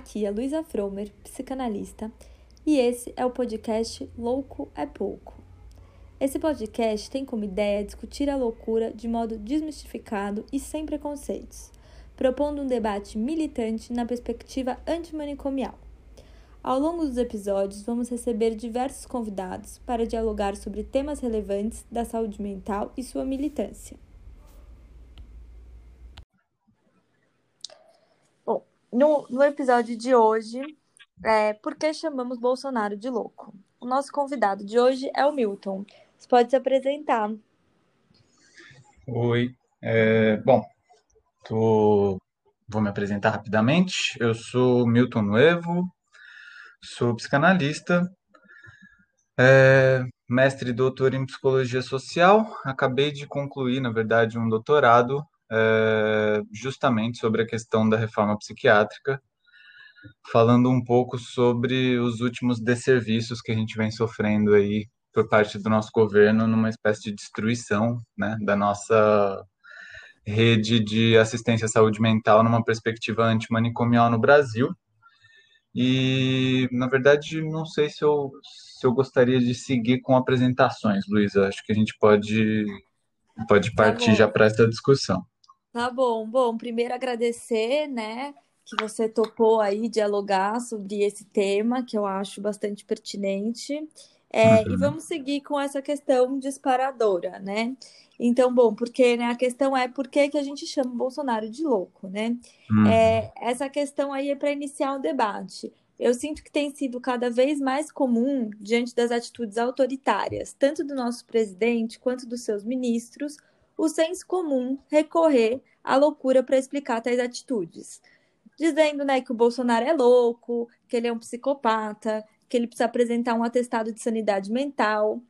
Aqui é Luísa Fromer, psicanalista, e esse é o podcast Louco é Pouco. Esse podcast tem como ideia discutir a loucura de modo desmistificado e sem preconceitos, propondo um debate militante na perspectiva antimanicomial. Ao longo dos episódios, vamos receber diversos convidados para dialogar sobre temas relevantes da saúde mental e sua militância. No, no episódio de hoje, é, por que chamamos Bolsonaro de louco? O nosso convidado de hoje é o Milton. Você pode se apresentar. Oi, é, bom, tô, vou me apresentar rapidamente. Eu sou Milton Nuevo, sou psicanalista, é, mestre e doutor em psicologia social. Acabei de concluir, na verdade, um doutorado é, justamente sobre a questão da reforma psiquiátrica, falando um pouco sobre os últimos desserviços que a gente vem sofrendo aí por parte do nosso governo numa espécie de destruição né, da nossa rede de assistência à saúde mental numa perspectiva antimanicomial no Brasil. E, na verdade, não sei se eu, se eu gostaria de seguir com apresentações, Luísa. Acho que a gente pode, pode Tá partir já para essa discussão. Tá bom. Bom, primeiro agradecer, né, que você topou aí dialogar sobre esse tema, que eu acho bastante pertinente. É, e Uhum, vamos seguir com essa questão disparadora, né? Então, bom, porque né, a questão é por que que a gente chama o Bolsonaro de louco, né? uhum, É, essa questão aí é para iniciar o debate. Eu sinto que tem sido cada vez mais comum, diante das atitudes autoritárias, tanto do nosso presidente quanto dos seus ministros, o senso comum recorrer à loucura para explicar tais atitudes. Dizendo, né, que o Bolsonaro é louco, que ele é um psicopata, que ele precisa apresentar um atestado de sanidade mental.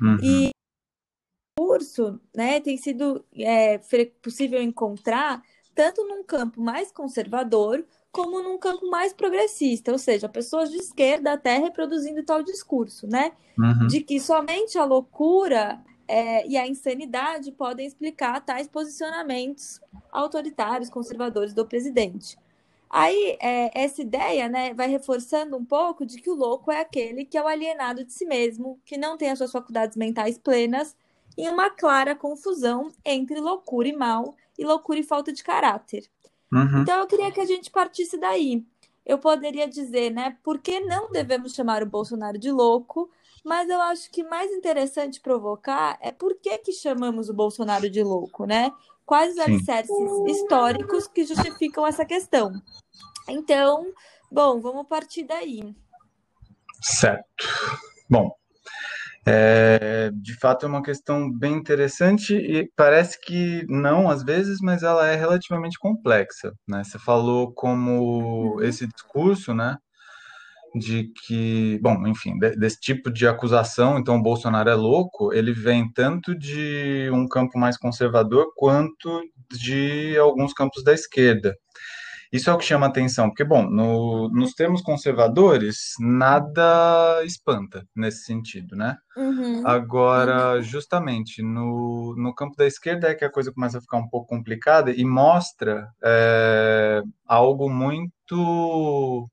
uhum, Curso, né, tem sido é, possível encontrar tanto num campo mais conservador como num campo mais progressista, ou seja, pessoas de esquerda até reproduzindo tal discurso, né, uhum, de que somente a loucura é, e a insanidade podem explicar tais posicionamentos autoritários, conservadores do presidente. Aí, é, essa ideia, né, vai reforçando um pouco de que o louco é aquele que é o alienado de si mesmo, que não tem as suas faculdades mentais plenas, em uma clara confusão entre loucura e mal, e loucura e falta de caráter. uhum. Então, eu queria que a gente partisse daí. Eu poderia dizer, né, por que não devemos chamar o Bolsonaro de louco, mas eu acho que mais interessante provocar é por que que chamamos o Bolsonaro de louco, né? Quais os alicerces históricos que justificam essa questão? Então, bom, vamos partir daí. certo. Bom, É, de fato, é uma questão bem interessante e parece que não às vezes, mas ela é relativamente complexa, né? Você falou como Uhum, esse discurso, né, de que, bom, enfim, de- desse tipo de acusação, então o Bolsonaro é louco, ele vem tanto de um campo mais conservador quanto de alguns campos da esquerda. Isso é o que chama atenção, porque, bom, no- nos termos conservadores, nada espanta nesse sentido, né? uhum, Agora, uhum. justamente, no, no campo da esquerda é que a coisa começa a ficar um pouco complicada e mostra é, algo muito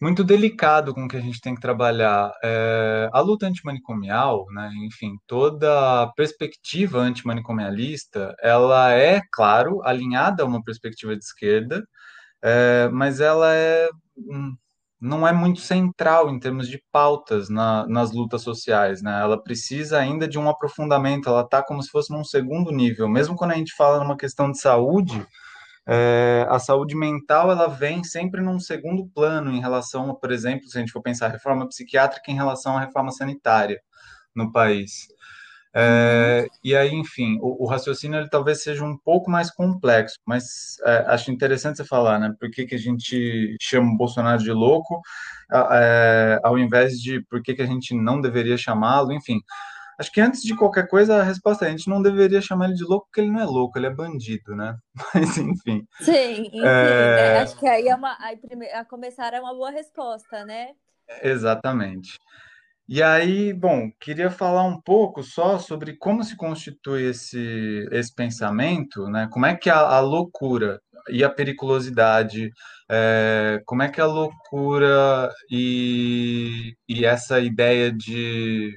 muito delicado com que a gente tem que trabalhar. É, a luta antimanicomial, né, enfim, toda a perspectiva antimanicomialista, ela é, claro, alinhada a uma perspectiva de esquerda, é, mas ela é, hum, não é muito central em termos de pautas na- nas lutas sociais, né? Ela precisa ainda de um aprofundamento, ela está como se fosse num segundo nível. Mesmo quando a gente fala numa questão de saúde, é, a saúde mental ela vem sempre num segundo plano em relação, por exemplo, se a gente for pensar reforma psiquiátrica em relação à reforma sanitária no país. É, e aí, enfim, o, o raciocínio ele talvez seja um pouco mais complexo, mas é, acho interessante você falar, né? Por que que a gente chama o Bolsonaro de louco, é, ao invés de por que que a gente não deveria chamá-lo, enfim. Acho que antes de qualquer coisa, a resposta é a gente não deveria chamar ele de louco, porque ele não é louco, ele é bandido, né? Mas, enfim. Sim, enfim, né? É, Acho que aí é uma, aí prime- a começar é uma boa resposta, né? exatamente. E aí, bom, queria falar um pouco só sobre como se constitui esse, esse pensamento, né? Como é que a, a loucura. e a periculosidade, é, como é que a loucura e, e essa ideia de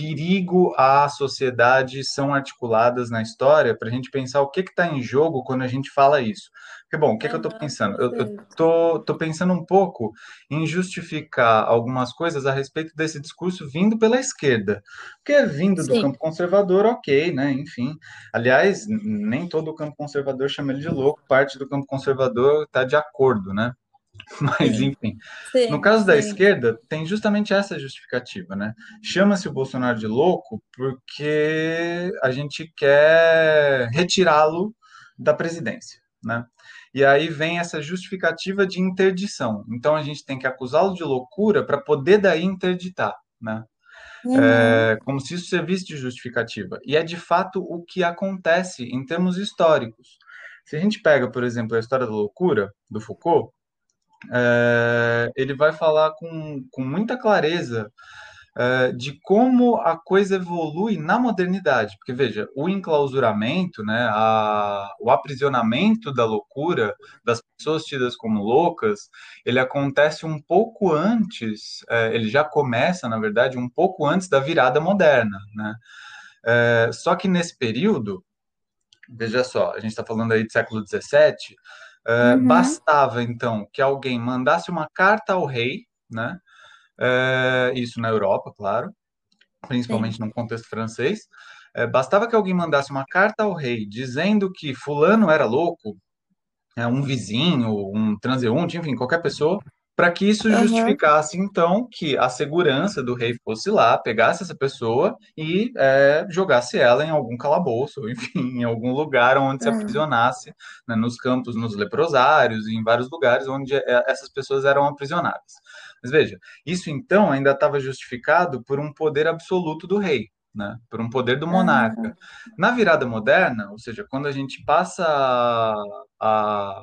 perigo à sociedade são articuladas na história para a gente pensar o que está em jogo quando a gente fala isso. Porque, bom, o que, que eu estou pensando? Eu estou pensando um pouco em justificar algumas coisas a respeito desse discurso vindo pela esquerda. Porque é vindo Sim. do campo conservador, ok, né? Enfim. Aliás, nem todo o campo conservador chama ele de louco, parte do campo conservador está de acordo, né? Mas, sim. enfim. Sim, no caso da esquerda, tem justamente essa justificativa, né? Chama-se o Bolsonaro de louco porque a gente quer retirá-lo da presidência, né? E aí vem essa justificativa de interdição. Então a gente tem que acusá-lo de loucura para poder daí interditar, né? Uhum. É, como se isso servisse de justificativa. E é de fato o que acontece em termos históricos. Se a gente pega, por exemplo, a história da loucura, do Foucault, é, ele vai falar com, com muita clareza é, de como a coisa evolui na modernidade. Porque, veja, o enclausuramento, né, a, o aprisionamento da loucura, das pessoas tidas como loucas, ele acontece um pouco antes, é, ele já começa, na verdade, um pouco antes da virada moderna. Né? Só que nesse período, veja só, a gente está falando aí do século XVII, é, uhum. Bastava, então, que alguém mandasse uma carta ao rei, né? É, isso na Europa, claro, principalmente Sim. no contexto francês. É, bastava que alguém mandasse uma carta ao rei dizendo que fulano era louco, é, um vizinho, um transeunte, enfim, qualquer pessoa, para que isso uhum. justificasse, então, que a segurança do rei fosse lá, pegasse essa pessoa e é, jogasse ela em algum calabouço, enfim, em algum lugar onde uhum. se aprisionasse, né, nos campos, nos leprosários, em vários lugares onde é, essas pessoas eram aprisionadas. Mas veja, isso então ainda estava justificado por um poder absoluto do rei. Né, por um poder do monarca. Uhum. Na virada moderna, ou seja, quando a gente passa a, a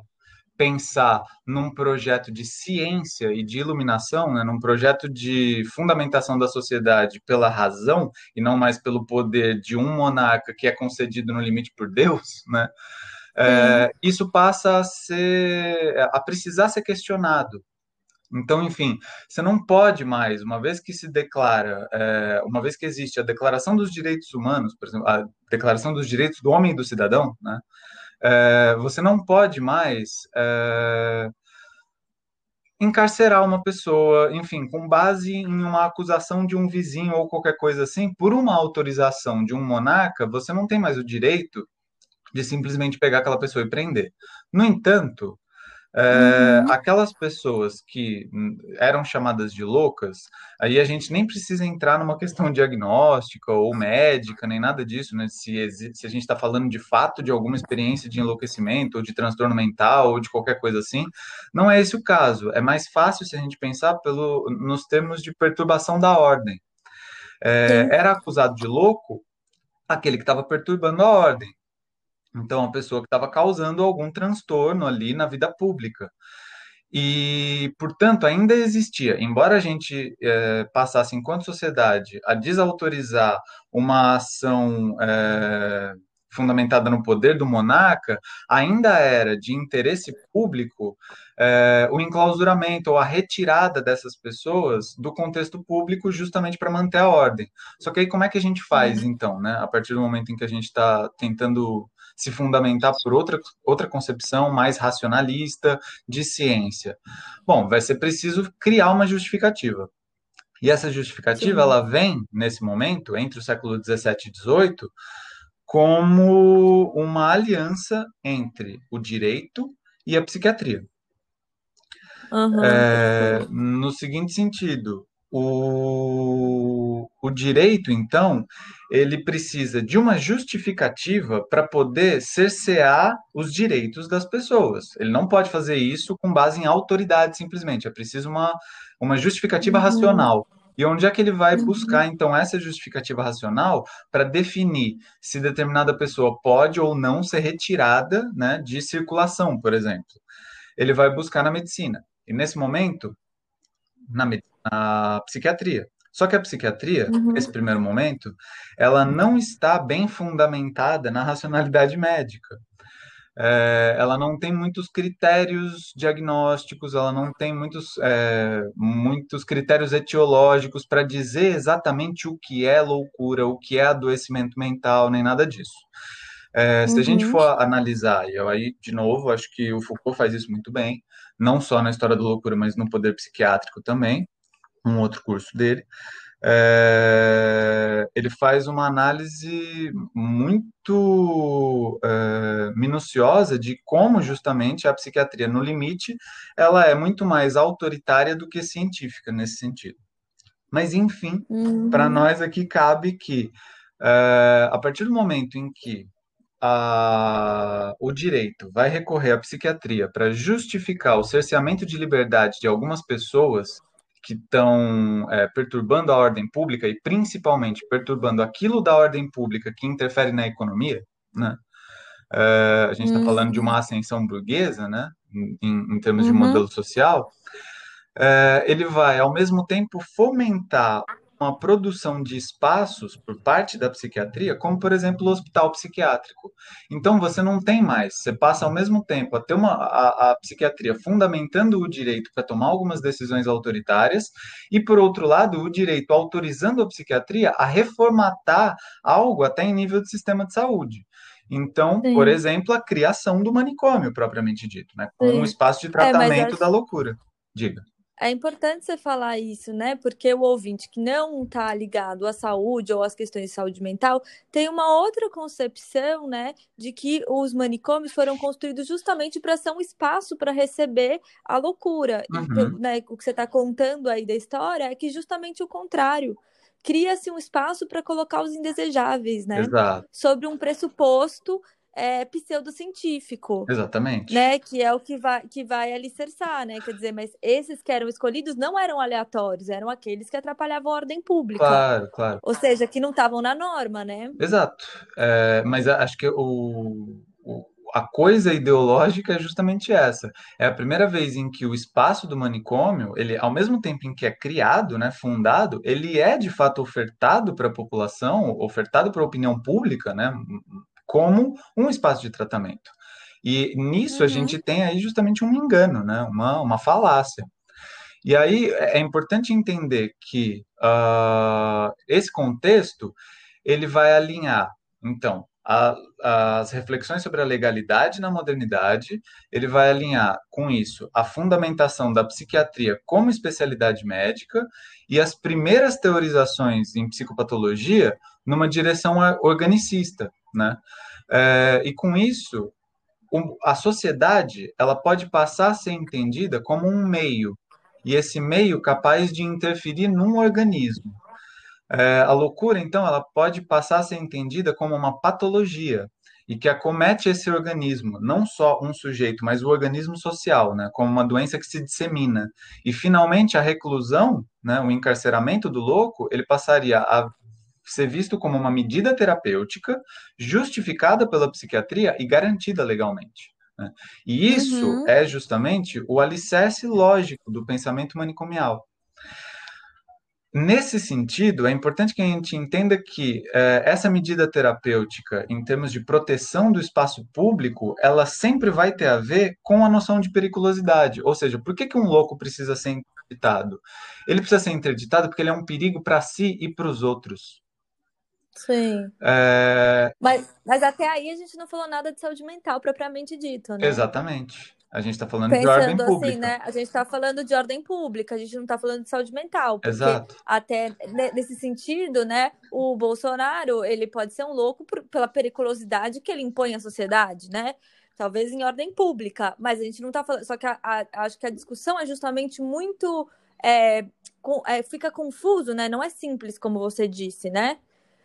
pensar num projeto de ciência e de iluminação, né, num projeto de fundamentação da sociedade pela razão e não mais pelo poder de um monarca que é concedido no limite por Deus, né, é, isso passa a ser, a precisar ser questionado. Então, enfim, você não pode mais, uma vez que se declara, é, uma vez que existe a Declaração dos Direitos Humanos, por exemplo, a Declaração dos Direitos do Homem e do Cidadão, né, é, você não pode mais é, encarcerar uma pessoa, enfim, com base em uma acusação de um vizinho ou qualquer coisa assim, por uma autorização de um monarca, você não tem mais o direito de simplesmente pegar aquela pessoa e prender. No entanto, é, uhum. Aquelas pessoas que eram chamadas de loucas, aí a gente nem precisa entrar numa questão diagnóstica ou médica, nem nada disso, né? Se, se a gente está falando de fato de alguma experiência de enlouquecimento, ou de transtorno mental, ou de qualquer coisa assim, não é esse o caso. É mais fácil se a gente pensar pelo, nos termos de perturbação da ordem. É, era acusado de louco aquele que estava perturbando a ordem. Então, a pessoa que estava causando algum transtorno ali na vida pública. E, portanto, ainda existia, embora a gente é, passasse, enquanto sociedade, a desautorizar uma ação é, fundamentada no poder do monarca, ainda era de interesse público é, o enclausuramento ou a retirada dessas pessoas do contexto público justamente para manter a ordem. Só que aí como é que a gente faz, uhum. então, né? A partir do momento em que a gente está tentando se fundamentar por outra, outra concepção mais racionalista de ciência. Bom, vai ser preciso criar uma justificativa. E essa justificativa, Sim. ela vem, nesse momento, entre o século XVII e XVIII, como uma aliança entre o direito e a psiquiatria. Uhum. É, no seguinte sentido, o, o direito, então, ele precisa de uma justificativa para poder cercear os direitos das pessoas. Ele não pode fazer isso com base em autoridade, simplesmente. É preciso uma, uma justificativa uhum. racional. E onde é que ele vai uhum. buscar, então, essa justificativa racional para definir se determinada pessoa pode ou não ser retirada né, de circulação, por exemplo? Ele vai buscar na medicina. E nesse momento, na medicina, a psiquiatria. Só que a psiquiatria, uhum. nesse primeiro momento, ela não está bem fundamentada na racionalidade médica. é, ela não tem muitos critérios diagnósticos, ela não tem muitos, é, muitos critérios etiológicos para dizer exatamente o que é loucura, o que é adoecimento mental, nem nada disso. É, se uhum. a gente uhum. for analisar, e aí, de novo, acho que o Foucault faz isso muito bem, não só na história da loucura, mas no poder psiquiátrico também, um outro curso dele é, ele faz uma análise muito é, minuciosa de como justamente a psiquiatria, no limite, ela é muito mais autoritária do que científica nesse sentido. Mas, enfim, uhum. para nós aqui cabe que, é, a partir do momento em que a, o direito vai recorrer à psiquiatria para justificar o cerceamento de liberdade de algumas pessoas, que estão é, perturbando a ordem pública e principalmente perturbando aquilo da ordem pública que interfere na economia, né? É, a gente está uhum. falando de uma uhum. ascensão burguesa, né? Em, em termos uhum. de modelo social. É, ele vai, ao mesmo tempo, fomentar uma produção de espaços por parte da psiquiatria, como por exemplo o hospital psiquiátrico. Então você não tem mais, você passa ao mesmo tempo a ter uma a, a psiquiatria fundamentando o direito para tomar algumas decisões autoritárias e por outro lado o direito autorizando a psiquiatria a reformatar algo até em nível de sistema de saúde. Então, Sim. por exemplo, a criação do manicômio propriamente dito, né, como um espaço de tratamento é, acho... da loucura. Diga. É importante você falar isso, né? Porque o ouvinte que não está ligado à saúde ou às questões de saúde mental tem uma outra concepção, né? De que os manicômios foram construídos justamente para ser um espaço para receber a loucura. Uhum. E, né, o que você está contando aí da história é que justamente o contrário cria-se um espaço para colocar os indesejáveis, né? Exato. Sobre um pressuposto é, pseudocientífico. Exatamente. Né? Que é o que vai, que vai alicerçar, né? Quer dizer, mas esses que eram escolhidos não eram aleatórios, eram aqueles que atrapalhavam a ordem pública. Claro, claro. Ou seja, que não estavam na norma, né? Exato. É, mas acho que o, o, a coisa ideológica é justamente essa. É a primeira vez em que o espaço do manicômio, ele, ao mesmo tempo em que é criado, né, fundado, ele é de fato ofertado para a população, ofertado para a opinião pública, né, como um espaço de tratamento. E nisso uhum. a gente tem aí justamente um engano, né? uma, uma falácia. E aí é importante entender que uh, esse contexto ele vai alinhar, então, a, as reflexões sobre a legalidade na modernidade, ele vai alinhar com isso a fundamentação da psiquiatria como especialidade médica e as primeiras teorizações em psicopatologia numa direção organicista, né? É, e com isso, a sociedade ela pode passar a ser entendida como um meio, e esse meio capaz de interferir num organismo. É, a loucura, então, ela pode passar a ser entendida como uma patologia e que acomete esse organismo, não só um sujeito, mas o organismo social, né, como uma doença que se dissemina. E, finalmente, a reclusão, né, o encarceramento do louco, ele passaria a ser visto como uma medida terapêutica justificada pela psiquiatria e garantida legalmente. Né? E isso uhum. é justamente o alicerce lógico do pensamento manicomial. Nesse sentido, é importante que a gente entenda que é, essa medida terapêutica, em termos de proteção do espaço público, ela sempre vai ter a ver com a noção de periculosidade. Ou seja, por que, que um louco precisa ser interditado? Ele precisa ser interditado porque ele é um perigo para si e para os outros. Sim. É... Mas, mas até aí a gente não falou nada de saúde mental propriamente dito, né? Exatamente. A gente está falando Pensando de ordem assim, pública. né? A gente está falando de ordem pública, a gente não está falando de saúde mental. Porque Exato. até nesse sentido, né, o Bolsonaro, ele pode ser um louco por, pela periculosidade que ele impõe à sociedade, né? Talvez em ordem pública, mas a gente não está falando. Só que a, a, acho que a discussão é justamente muito. É, com, é, fica confuso, né? Não é simples, como você disse, né?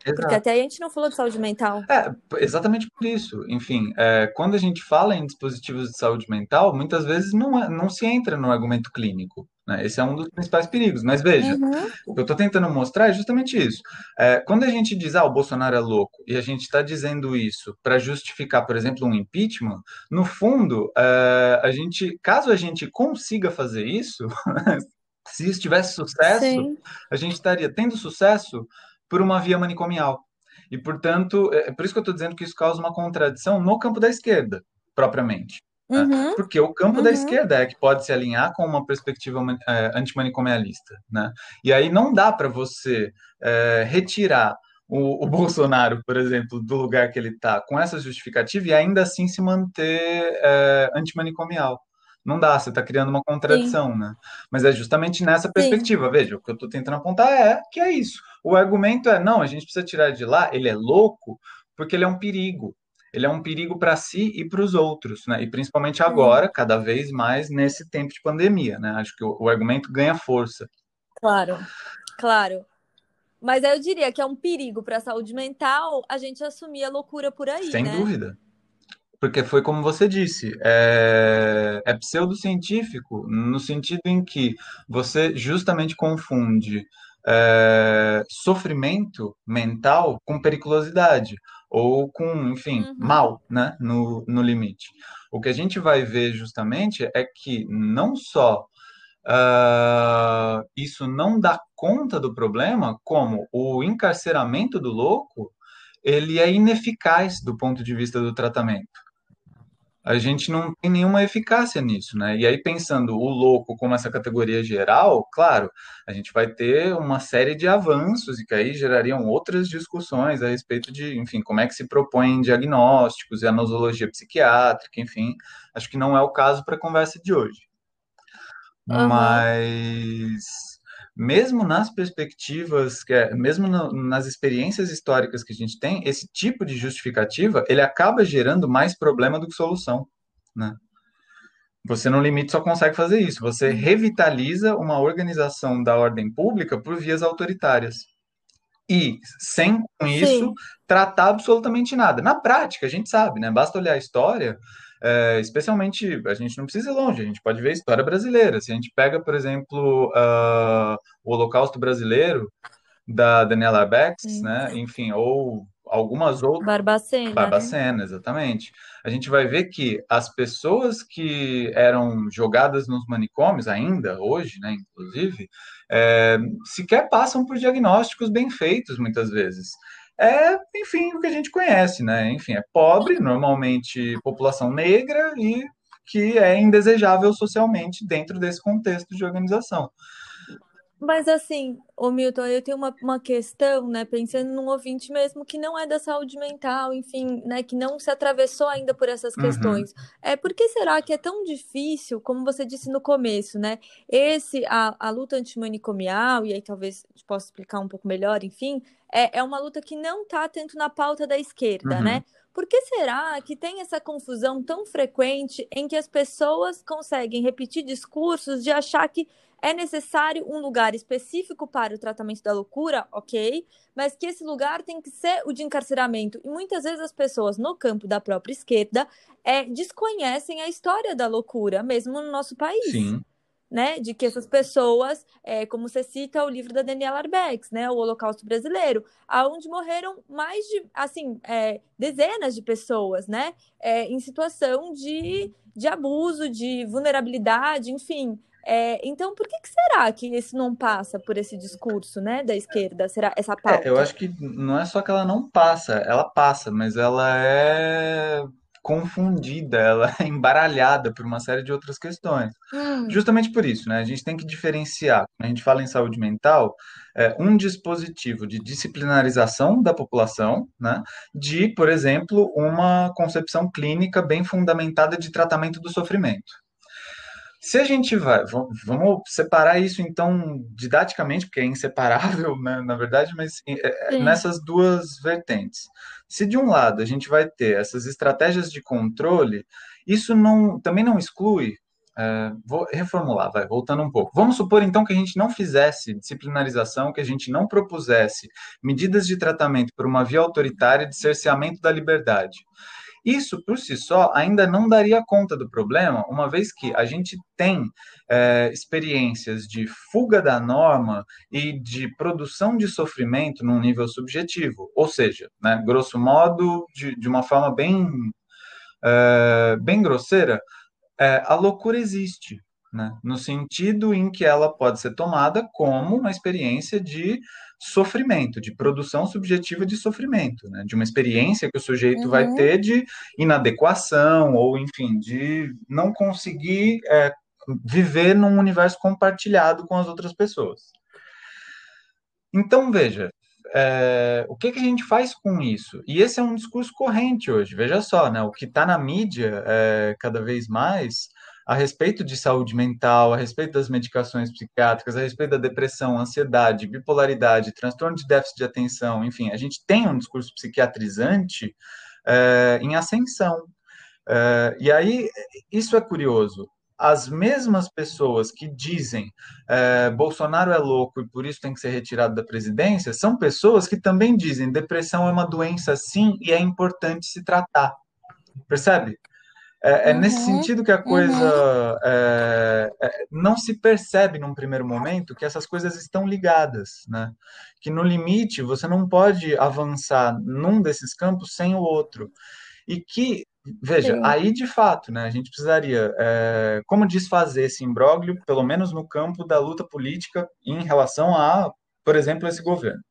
Exato. Porque até a gente não falou de saúde mental. É, exatamente por isso. Enfim, é, quando a gente fala em dispositivos de saúde mental, muitas vezes não, é, não se entra no argumento clínico. Né? Esse é um dos principais perigos. Mas veja, uhum. o que eu estou tentando mostrar é justamente isso. É, quando a gente diz, ah, o Bolsonaro é louco, e a gente está dizendo isso para justificar, por exemplo, um impeachment, no fundo, é, a gente, caso a gente consiga fazer isso, se isso tivesse sucesso, Sim. a gente estaria tendo sucesso por uma via manicomial. E, portanto, é, é por isso que eu estou dizendo que isso causa uma contradição no campo da esquerda. propriamente. né? Uhum. Porque o campo uhum. da esquerda é que pode se alinhar com uma perspectiva é, antimanicomialista. Né? E aí não dá para você é, retirar o, o, Bolsonaro, por exemplo, do lugar que ele está com essa justificativa e ainda assim se manter é, antimanicomial. Não dá, você está criando uma contradição, Sim. né? Mas é justamente nessa perspectiva. Sim. Veja, o que eu estou tentando apontar é que é isso. O argumento é, não, a gente precisa tirar de lá, ele é louco, porque ele é um perigo. Ele é um perigo para si e para os outros, né? E principalmente agora, Sim. cada vez mais nesse tempo de pandemia, né? Acho que o, o argumento ganha força. Claro, claro. Mas eu diria que é um perigo para a saúde mental a gente assumir a loucura por aí, Sem né? dúvida. Porque foi como você disse, é, é pseudocientífico no sentido em que você justamente confunde é, sofrimento mental com periculosidade ou com, enfim, Uhum. mal, né, no, no limite. O que a gente vai ver justamente é que não só uh, isso não dá conta do problema, como o encarceramento do louco, ele é ineficaz do ponto de vista do tratamento. A gente não tem nenhuma eficácia nisso, né? E aí, pensando o louco como essa categoria geral, claro, a gente vai ter uma série de avanços e que aí gerariam outras discussões a respeito de, enfim, como é que se propõem diagnósticos e a nosologia psiquiátrica, enfim. Acho que não é o caso para a conversa de hoje. Uhum. Mas mesmo nas perspectivas, que é, mesmo nas experiências históricas que a gente tem, esse tipo de justificativa ele acaba gerando mais problema do que solução, né? Você no limite só consegue fazer isso. Você revitaliza uma organização da ordem pública por vias autoritárias. E, sem com isso, Sim. tratar absolutamente nada. Na prática, a gente sabe, né? Basta olhar a história, é, especialmente, a gente não precisa ir longe, a gente pode ver a história brasileira. Se a gente pega, por exemplo, uh, o Holocausto Brasileiro, da Daniela Arbex, Sim. né? Enfim, ou algumas outras. Barbacena. Barbacena, né? exatamente. A gente vai ver que as pessoas que eram jogadas nos manicômios, ainda hoje, né, inclusive, é, sequer passam por diagnósticos bem feitos, muitas vezes é, enfim, o que a gente conhece, né? Enfim, é pobre, normalmente população negra e que é indesejável socialmente dentro desse contexto de organização. Mas assim, o Milton, eu tenho uma, uma questão, né, pensando num ouvinte mesmo que não é da saúde mental, enfim, né, que não se atravessou ainda por essas Uhum. questões. É por que será que é tão difícil, como você disse no começo, né, esse a, a luta antimanicomial e aí talvez possa explicar um pouco melhor, enfim, é, é uma luta que não está tanto na pauta da esquerda, Uhum. né? Por que será que tem essa confusão tão frequente em que as pessoas conseguem repetir discursos de achar que é necessário um lugar específico para o tratamento da loucura, ok, mas que esse lugar tem que ser o de encarceramento. E muitas vezes as pessoas no campo da própria esquerda é, desconhecem a história da loucura, mesmo no nosso país. Sim. Né, de que essas pessoas, é, como você cita o livro da Daniela Arbex, né, o Holocausto Brasileiro, aonde morreram mais de, assim, é, dezenas de pessoas, né, é, em situação de, de abuso, de vulnerabilidade, enfim. É, então, por que, que, será que isso não passa por esse discurso, né, da esquerda, será essa pauta? É, eu acho que não é só que ela não passa, ela passa, mas ela é confundida, ela é embaralhada por uma série de outras questões. Hum. Justamente por isso, né? A gente tem que diferenciar, quando a gente fala em saúde mental, é, um dispositivo de disciplinarização da população, né? De, por exemplo, uma concepção clínica bem fundamentada de tratamento do sofrimento. Se a gente vai, vamos separar isso então didaticamente, porque é inseparável, né, na verdade, mas é, Sim. nessas duas vertentes. Se de um lado a gente vai ter essas estratégias de controle, isso não, também não exclui. É, vou reformular, vai, voltando um pouco. Vamos supor então que a gente não fizesse disciplinarização, que a gente não propusesse medidas de tratamento por uma via autoritária de cerceamento da liberdade. Isso, por si só, ainda não daria conta do problema, uma vez que a gente tem é, experiências de fuga da norma e de produção de sofrimento num nível subjetivo. Ou seja, né, grosso modo, de, de uma forma bem, é, bem grosseira, é, a loucura existe. né? No sentido em que ela pode ser tomada como uma experiência de sofrimento, de produção subjetiva de sofrimento, né? De uma experiência que o sujeito uhum. vai ter de inadequação ou, enfim, de não conseguir é, viver num universo compartilhado com as outras pessoas. Então, veja, é, o que, que, a gente faz com isso? E esse é um discurso corrente hoje. Veja só, né? O que está na mídia é, cada vez mais a respeito de saúde mental, a respeito das medicações psiquiátricas, a respeito da depressão, ansiedade, bipolaridade, transtorno de déficit de atenção, enfim, a gente tem um discurso psiquiatrizante é, em ascensão. É, e aí, isso é curioso as mesmas pessoas que dizem é, Bolsonaro é louco e por isso tem que ser retirado da presidência, são pessoas que também dizem depressão é uma doença sim e é importante se tratar. Percebe? É, é nesse uhum, sentido que a coisa uhum. é, é, não se percebe num primeiro momento que essas coisas estão ligadas, né? Que no limite você não pode avançar num desses campos sem o outro. E que Veja, Sim. aí de fato, né, a gente precisaria, é, como desfazer esse imbróglio, pelo menos no campo da luta política em relação a, por exemplo, esse governo.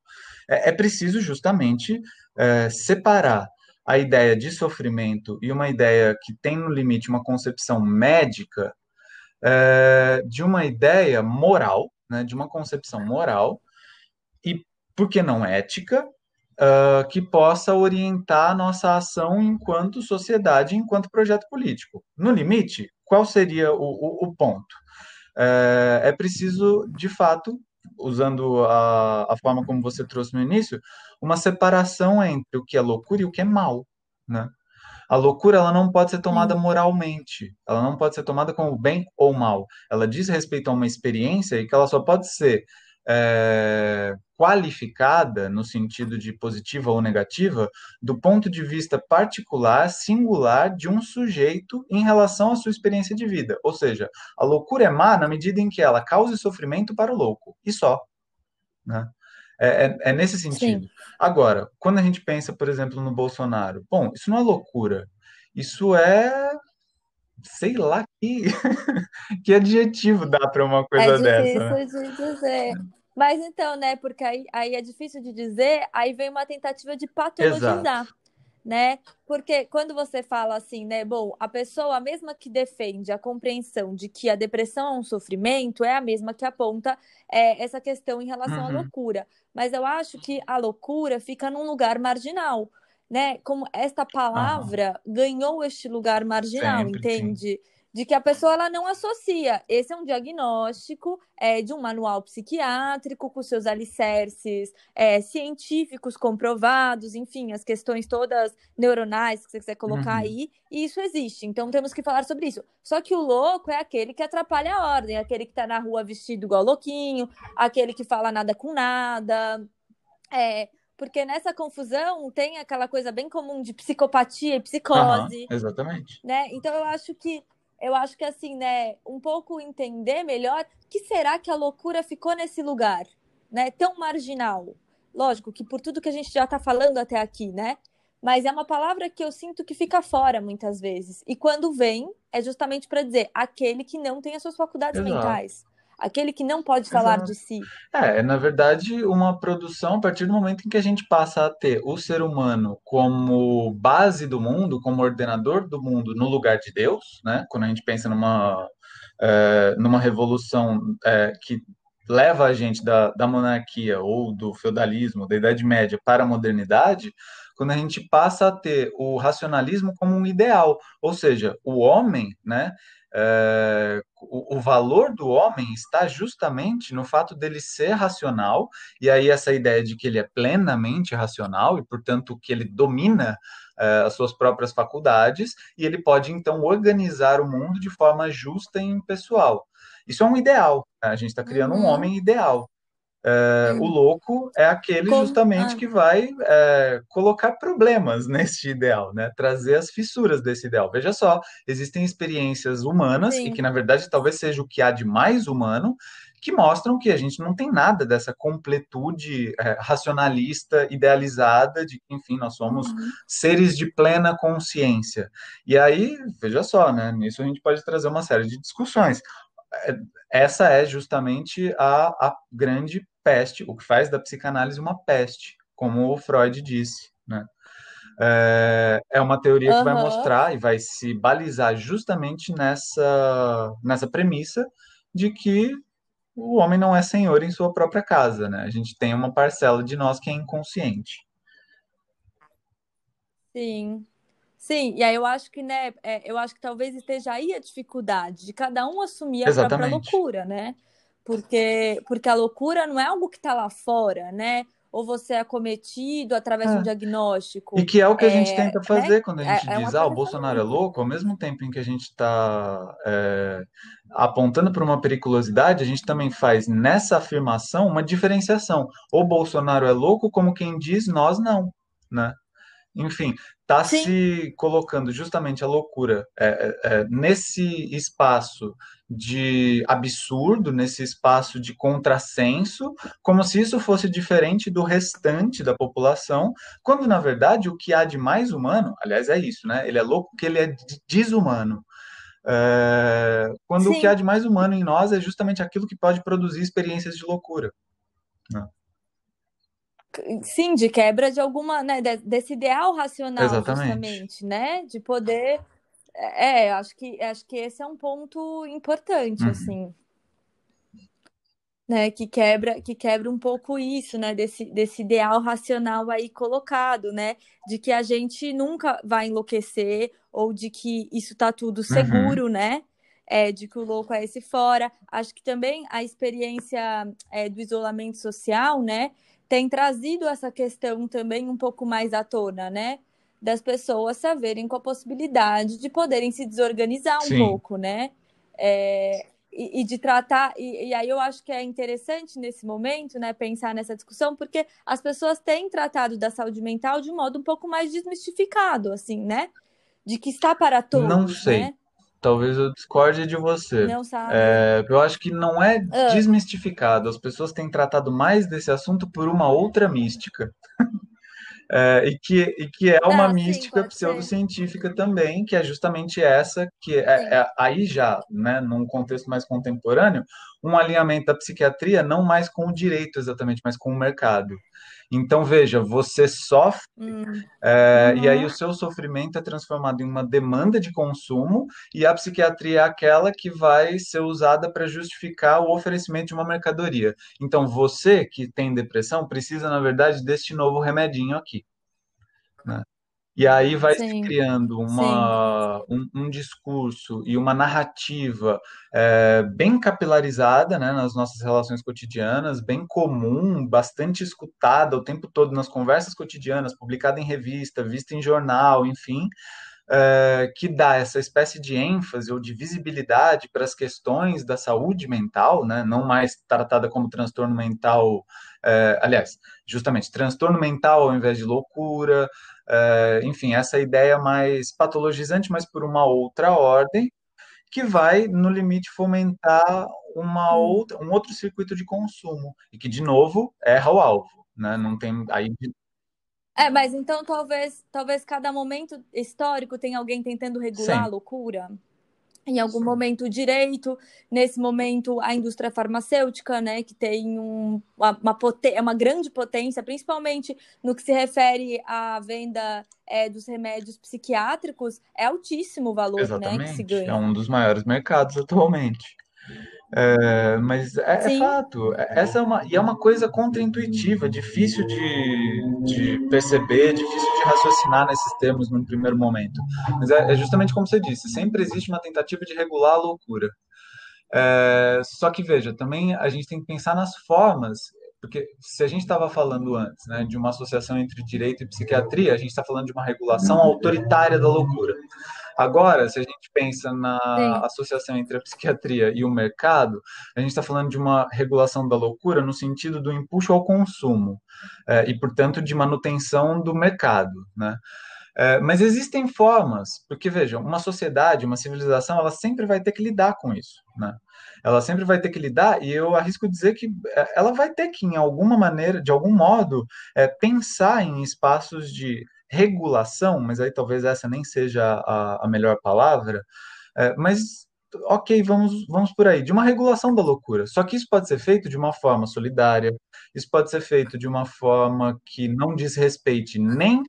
É, é preciso justamente é, separar a ideia de sofrimento e uma ideia que tem no limite uma concepção médica é, de uma ideia moral, né, de uma concepção moral, e por que não ética, uh, que possa orientar a nossa ação enquanto sociedade, enquanto projeto político. No limite, qual seria o, o, o ponto? É, é preciso, de fato, usando a, a forma como você trouxe no início, uma separação entre o que é loucura e o que é mal, né? A loucura ela não pode ser tomada moralmente, ela não pode ser tomada como bem ou mal. Ela diz respeito a uma experiência e que ela só pode ser é, qualificada, no sentido de positiva ou negativa, do ponto de vista particular, singular de um sujeito em relação à sua experiência de vida. Ou seja, a loucura é má na medida em que ela cause sofrimento para o louco, e só. Né? É, é, é nesse sentido. Sim. Agora, quando a gente pensa, por exemplo, no Bolsonaro, bom, isso não é loucura, isso é sei lá que, que adjetivo dá para uma coisa é dessa. É difícil né? de dizer. Mas então, né, porque aí, aí é difícil de dizer, aí vem uma tentativa de patologizar. Exato. Né? Porque quando você fala assim, né, bom, a pessoa, mesma que defende a compreensão de que a depressão é um sofrimento, é a mesma que aponta é, essa questão em relação uhum. à loucura. Mas eu acho que a loucura fica num lugar marginal né? Como esta palavra ganhou este lugar marginal, Sempre, entende? Sim. De que a pessoa ela não associa. Esse é um diagnóstico é, de um manual psiquiátrico com seus alicerces é, científicos comprovados, enfim, as questões todas neuronais que você quiser colocar uhum. aí, e isso existe. Então temos que falar sobre isso. Só que o louco é aquele que atrapalha a ordem, aquele que tá na rua vestido igual louquinho, aquele que fala nada com nada. É, porque nessa confusão tem aquela coisa bem comum de psicopatia e psicose. Uhum, exatamente. Né? Então eu acho que eu acho que assim, né, um pouco entender melhor que será que a loucura ficou nesse lugar, né, tão marginal. Lógico que por tudo que a gente já está falando até aqui, né? Mas é uma palavra que eu sinto que fica fora muitas vezes. E quando vem, é justamente para dizer aquele que não tem as suas faculdades Exato. mentais aquele que não pode falar Exato. de si. É, na verdade, uma produção a partir do momento em que a gente passa a ter o ser humano como base do mundo, como ordenador do mundo no lugar de Deus, né? Quando a gente pensa numa, é, numa revolução é, que leva a gente da, da monarquia ou do feudalismo, da Idade Média para a modernidade, quando a gente passa a ter o racionalismo como um ideal, ou seja, o homem, né, é, o, o, valor do homem está justamente no fato dele ser racional, e aí essa ideia de que ele é plenamente racional e, portanto, que ele domina é, as suas próprias faculdades, e ele pode, então, organizar o mundo de forma justa e impessoal. Isso é um ideal, né? a gente está criando uhum. um homem ideal. É, o louco é aquele Como? justamente ah. que vai é, colocar problemas nesse ideal, né? Trazer as fissuras desse ideal. Veja só, existem experiências humanas, Sim. e que na verdade talvez seja o que há de mais humano, que mostram que a gente não tem nada dessa completude é, racionalista, idealizada, de que, enfim, nós somos uhum. seres de plena consciência. E aí, veja só, né? Nisso a gente pode trazer uma série de discussões essa é justamente a, a grande peste, o que faz da psicanálise uma peste, como o Freud disse, né? É, é uma teoria que vai mostrar e vai se balizar justamente nessa, nessa premissa de que o homem não é senhor em sua própria casa, né? A gente tem uma parcela de nós que é inconsciente. Sim. Sim, e aí eu acho que, né, é, eu acho que talvez esteja aí a dificuldade de cada um assumir a Exatamente. própria loucura, né? Porque, porque a loucura não é algo que está lá fora, né? Ou você é cometido através é. de um é. diagnóstico. E que é o que a gente é, tenta né? fazer né? quando a gente é diz, ah, o Bolsonaro é louco, ao mesmo tempo em que a gente está apontando para uma periculosidade, a gente também faz nessa afirmação uma diferenciação. O Bolsonaro é louco, como quem diz, nós não, né? Enfim, está se colocando justamente a loucura é, é, é, nesse espaço de absurdo, nesse espaço de contrassenso, como se isso fosse diferente do restante da população, quando na verdade o que há de mais humano, aliás, é isso, né? Ele é louco porque ele é desumano. É, quando Sim. o que há de mais humano em nós é justamente aquilo que pode produzir experiências de loucura. Né? Sim, de quebra de alguma, né, desse ideal racional, Exatamente. justamente, né, de poder, é, é, acho que, acho que esse é um ponto importante, uhum. assim, né, que quebra, que quebra um pouco isso, né, desse, desse ideal racional aí colocado, né, de que a gente nunca vai enlouquecer ou de que isso tá tudo uhum. seguro, uhum. né, é, de que o louco é esse fora. Acho que também a experiência é, do isolamento social, né, tem trazido essa questão também um pouco mais à tona, né? Das pessoas saberem com a possibilidade de poderem se desorganizar um Sim. pouco, né? É, e, e, de tratar, e, e, aí eu acho que é interessante nesse momento, né, pensar nessa discussão, porque as pessoas têm tratado da saúde mental de um modo um pouco mais desmistificado, assim, né? De que está para todos. Não sei. Né? Talvez eu discorde de você. Não sabe. É, eu acho que não é ah. desmistificado. As pessoas têm tratado mais desse assunto por uma outra mística. É, e, que, e que é uma ah, mística sim, pseudocientífica também, que é justamente essa, que é, é, aí já, né, num contexto mais contemporâneo, um alinhamento da psiquiatria não mais com o direito exatamente, mas com o mercado. Então, veja, você sofre, hum. é, uhum. e aí o seu sofrimento é transformado em uma demanda de consumo, e a psiquiatria é aquela que vai ser usada para justificar o oferecimento de uma mercadoria. Então, você que tem depressão precisa, na verdade, deste novo remedinho aqui. Né? E aí vai Sim. se criando uma, um, um, discurso e uma narrativa é, bem capilarizada né, nas nossas relações cotidianas, bem comum, bastante escutada o tempo todo nas conversas cotidianas, publicada em revista, vista em jornal, enfim, é, que dá essa espécie de ênfase ou de visibilidade para as questões da saúde mental, né, não mais tratada como transtorno mental, é, aliás, justamente transtorno mental ao invés de loucura, é, enfim, essa ideia mais patologizante, mas por uma outra ordem, que vai, no limite, fomentar uma hum. outra, um outro circuito de consumo, e que, de novo, erra o alvo. Né? Não tem aí é, mas então talvez, talvez cada momento histórico tenha alguém tentando regular Sim. a loucura em algum Sim. momento o direito, nesse momento a indústria farmacêutica, né, que tem um, uma, uma, uma grande potência, principalmente no que se refere à venda é, dos remédios psiquiátricos, é altíssimo o valor Exatamente. né, que se ganha. É um dos maiores mercados atualmente. É, mas é, é, fato, é, essa é uma, e é uma coisa contraintuitiva, difícil de, de perceber, difícil de raciocinar nesses termos num primeiro momento. Mas é, é justamente como você disse, sempre existe uma tentativa de regular a loucura. É, só que veja, também a gente tem que pensar nas formas, porque se a gente estava falando antes né, de uma associação entre direito e psiquiatria, a gente está falando de uma regulação autoritária da loucura. Agora, se a gente pensa na Sim. associação entre a psiquiatria e o mercado, a gente está falando de uma regulação da loucura no sentido do impulso ao consumo é, e, portanto, de manutenção do mercado, né? É, mas existem formas, porque vejam, uma sociedade, uma civilização, ela sempre vai ter que lidar com isso, né? Ela sempre vai ter que lidar, e eu arrisco dizer que é, ela vai ter que, em alguma maneira, de algum modo, é, pensar em espaços de regulação, mas aí talvez essa nem seja a, a melhor palavra, é, mas ok, vamos, vamos por aí, de uma regulação da loucura. Só que isso pode ser feito de uma forma solidária, isso pode ser feito de uma forma que não desrespeite nem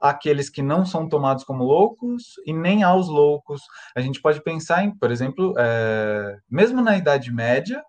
aqueles que não são tomados como loucos e nem aos loucos. A gente pode pensar em, por exemplo, é, mesmo na Idade Média,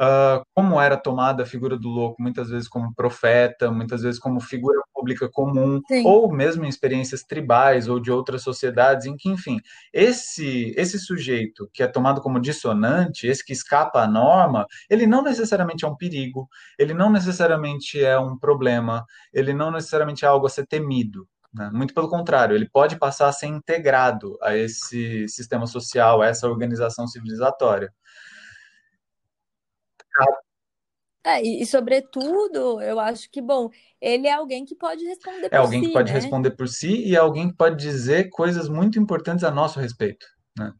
uh, como era tomada a figura do louco, muitas vezes como profeta, muitas vezes como figura pública comum, Sim. ou mesmo em experiências tribais ou de outras sociedades, em que, enfim, esse, esse sujeito que é tomado como dissonante, esse que escapa à norma, ele não necessariamente é um perigo, ele não necessariamente é um problema, ele não necessariamente é algo a ser temido. Né? Muito pelo contrário, ele pode passar a ser integrado a esse sistema social, a essa organização civilizatória. É, e, e, sobretudo, eu acho que, bom, ele é alguém que pode responder É por alguém que si, pode né? responder por si e é alguém que pode dizer coisas muito importantes a nosso respeito, né?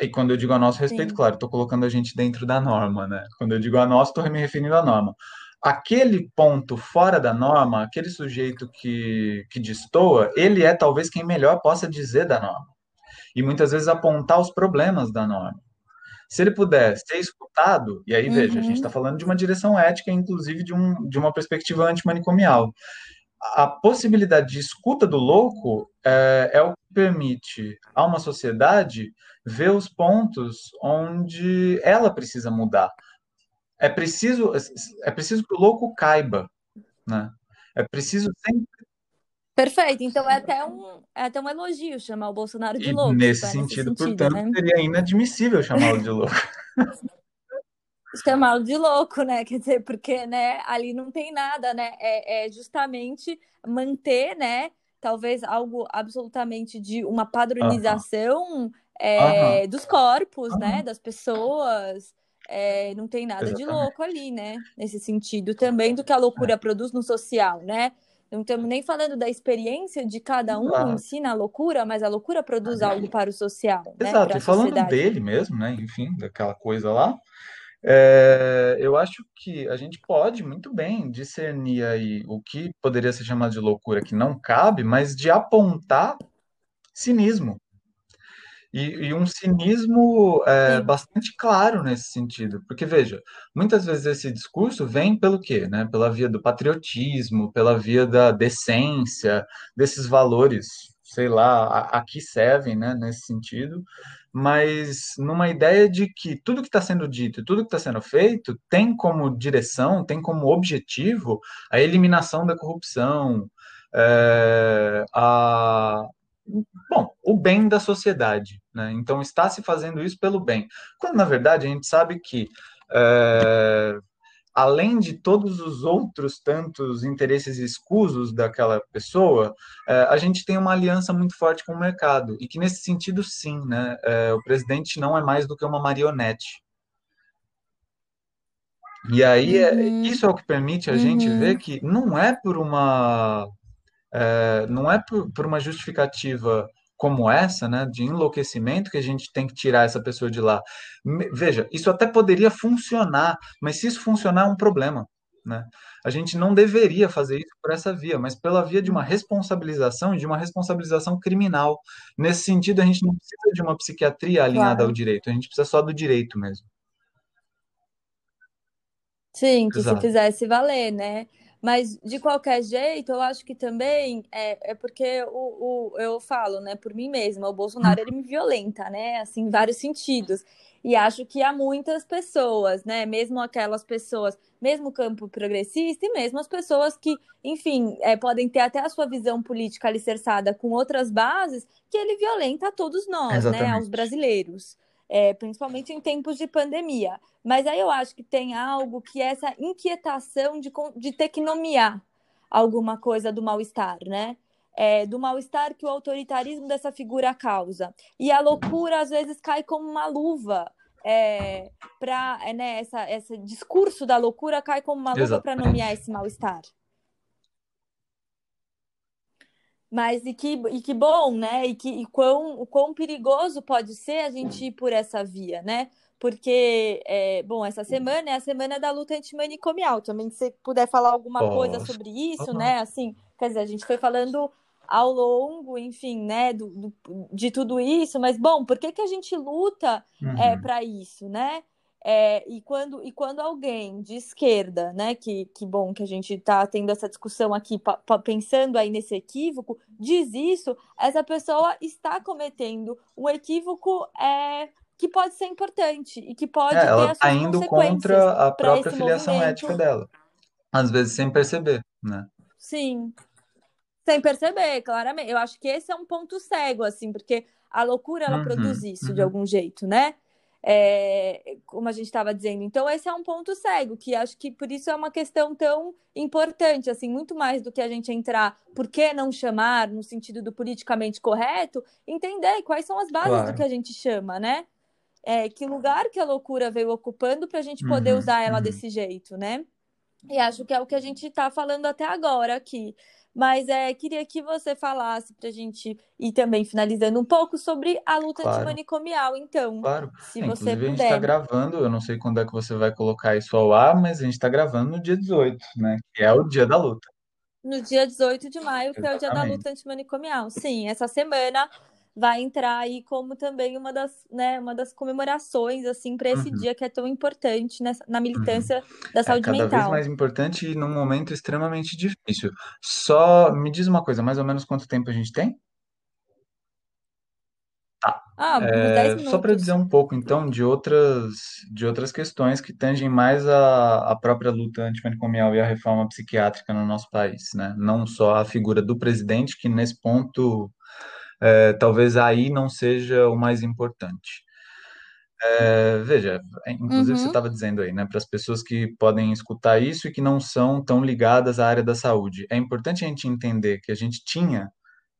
E quando eu digo a nosso respeito, Sim. claro, estou colocando a gente dentro da norma, né? Quando eu digo a nós, estou me referindo à norma. Aquele ponto fora da norma, aquele sujeito que, que destoa, ele é talvez quem melhor possa dizer da norma. E muitas vezes apontar os problemas da norma. Se ele puder ser escutado, e aí veja, a gente está Uhum. falando de uma direção ética, inclusive de, um, de uma perspectiva antimanicomial. A possibilidade de escuta do louco é, é o que permite a uma sociedade ver os pontos onde ela precisa mudar. É preciso, é preciso que o louco caiba, né? É preciso sempre Perfeito. Então é até um, é até um elogio chamar o Bolsonaro de E louco, se nesse sentido, sentido, portanto, né? seria inadmissível chamá-lo de louco. Chamá-lo de louco, né? Quer dizer, porque, né, ali não tem nada, né? É, é justamente manter, né? Talvez algo absolutamente de uma padronização é, dos corpos, né? Das pessoas. É, não tem nada de Exatamente. louco ali, né? Nesse sentido também do que a É. loucura produz no social, né? Não estamos nem falando da experiência de cada um em Exato. si na loucura, mas a loucura produz algo para o social, né? Exato. Para E a falando sociedade. dele mesmo, né? Enfim, daquela coisa lá, é, eu acho que a gente pode muito bem discernir aí o que poderia ser chamado de loucura que não cabe, mas de apontar cinismo. E, e um cinismo é, bastante claro nesse sentido, porque veja, muitas vezes esse discurso vem pelo quê, né? Pela via do patriotismo, pela via da decência, desses valores, sei lá, a, a que servem, né? Nesse sentido, mas numa ideia de que tudo que está sendo dito e tudo que está sendo feito tem como direção, tem como objetivo a eliminação da corrupção, é, a, bom, o bem da sociedade, né? Então está se fazendo isso pelo bem, quando na verdade a gente sabe que é, além de todos os outros tantos interesses escusos daquela pessoa, é, a gente tem uma aliança muito forte com o mercado e que nesse sentido sim, né? É, o presidente não é mais do que uma marionete. E aí Uhum. isso é o que permite a gente ver Uhum. que não é por uma é, não é por, por uma justificativa como essa, né, de enlouquecimento, que a gente tem que tirar essa pessoa de lá. Veja, isso até poderia funcionar, mas se isso funcionar é um problema, né? A gente não deveria fazer isso por essa via, mas pela via de uma responsabilização e de uma responsabilização criminal. Nesse sentido, a gente não precisa de uma psiquiatria alinhada ao Claro. direito, a gente precisa só do direito mesmo. Sim, que se Exato. fizesse valer, né? Mas de qualquer jeito, eu acho que também é, é porque o, o, eu falo, né, por mim mesma, o Bolsonaro ele me violenta, né? Assim, em vários sentidos. E acho que há muitas pessoas, né? Mesmo aquelas pessoas, mesmo o campo progressista, e mesmo as pessoas que, enfim, é, podem ter até a sua visão política alicerçada com outras bases, que ele violenta a todos nós, né? Aos Exatamente. brasileiros. É, principalmente em tempos de pandemia. Mas aí eu acho que tem algo que é essa inquietação de, de ter que nomear alguma coisa do mal-estar, né? É, do mal-estar que o autoritarismo dessa figura causa. E a loucura, às vezes, cai como uma luva. É, para é, né, essa, esse discurso da loucura cai como uma luva para nomear esse mal-estar. Mas e que, e que bom, né? E, que, e quão, o quão perigoso pode ser a gente ir por essa via, né? Porque, é, bom, essa semana é a semana da luta antimanicomial. Também, se você puder falar alguma Posso. coisa sobre isso, né? Assim, quer dizer, a gente foi falando ao longo, enfim, né, do, do, de tudo isso, mas bom, por que, que a gente luta uhum. é, para isso, né? É, e, quando, e quando alguém de esquerda, né, que, que bom que a gente está tendo essa discussão aqui, pa, pa, pensando aí nesse equívoco, diz isso, essa pessoa está cometendo um equívoco é, que pode ser importante e que pode é, ter ela as tá indo contra a própria filiação movimento. ética dela. Às vezes sem perceber, né? Sim. Sem perceber, claramente. Eu acho que esse é um ponto cego, assim, porque a loucura ela uhum, produz isso uhum. de algum jeito, né? É, como a gente estava dizendo. Então, esse é um ponto cego, que acho que por isso é uma questão tão importante, assim, muito mais do que a gente entrar, por que não chamar, no sentido do politicamente correto, entender quais são as bases claro. do que a gente chama, né? É, que lugar que a loucura veio ocupando para a gente poder uhum, usar ela uhum. desse jeito, né? E acho que é o que a gente está falando até agora aqui. Mas é, queria que você falasse para a gente ir também finalizando um pouco sobre a luta claro. antimanicomial, então. Claro. Se é, você puder. a gente está gravando, eu não sei quando é que você vai colocar isso ao ar, mas a gente está gravando no dia 18, né? Que é o dia da luta. No dia 18 de maio, que Exatamente. é o dia da luta antimanicomial. Sim, essa semana vai entrar aí como também uma das, né, uma das comemorações assim para esse uhum. dia que é tão importante nessa, na militância uhum. da saúde é cada mental. vez mais importante e num momento extremamente difícil. Só me diz uma coisa, mais ou menos quanto tempo a gente tem? Tá. Ah, é, só para dizer um pouco, então, de outras, de outras questões que tangem mais a, a própria luta antimanicomial e a reforma psiquiátrica no nosso país, né? Não só a figura do presidente, que nesse ponto é, talvez aí não seja o mais importante. É, veja, inclusive uhum. você estava dizendo aí, né, para as pessoas que podem escutar isso e que não são tão ligadas à área da saúde, é importante a gente entender que a gente tinha,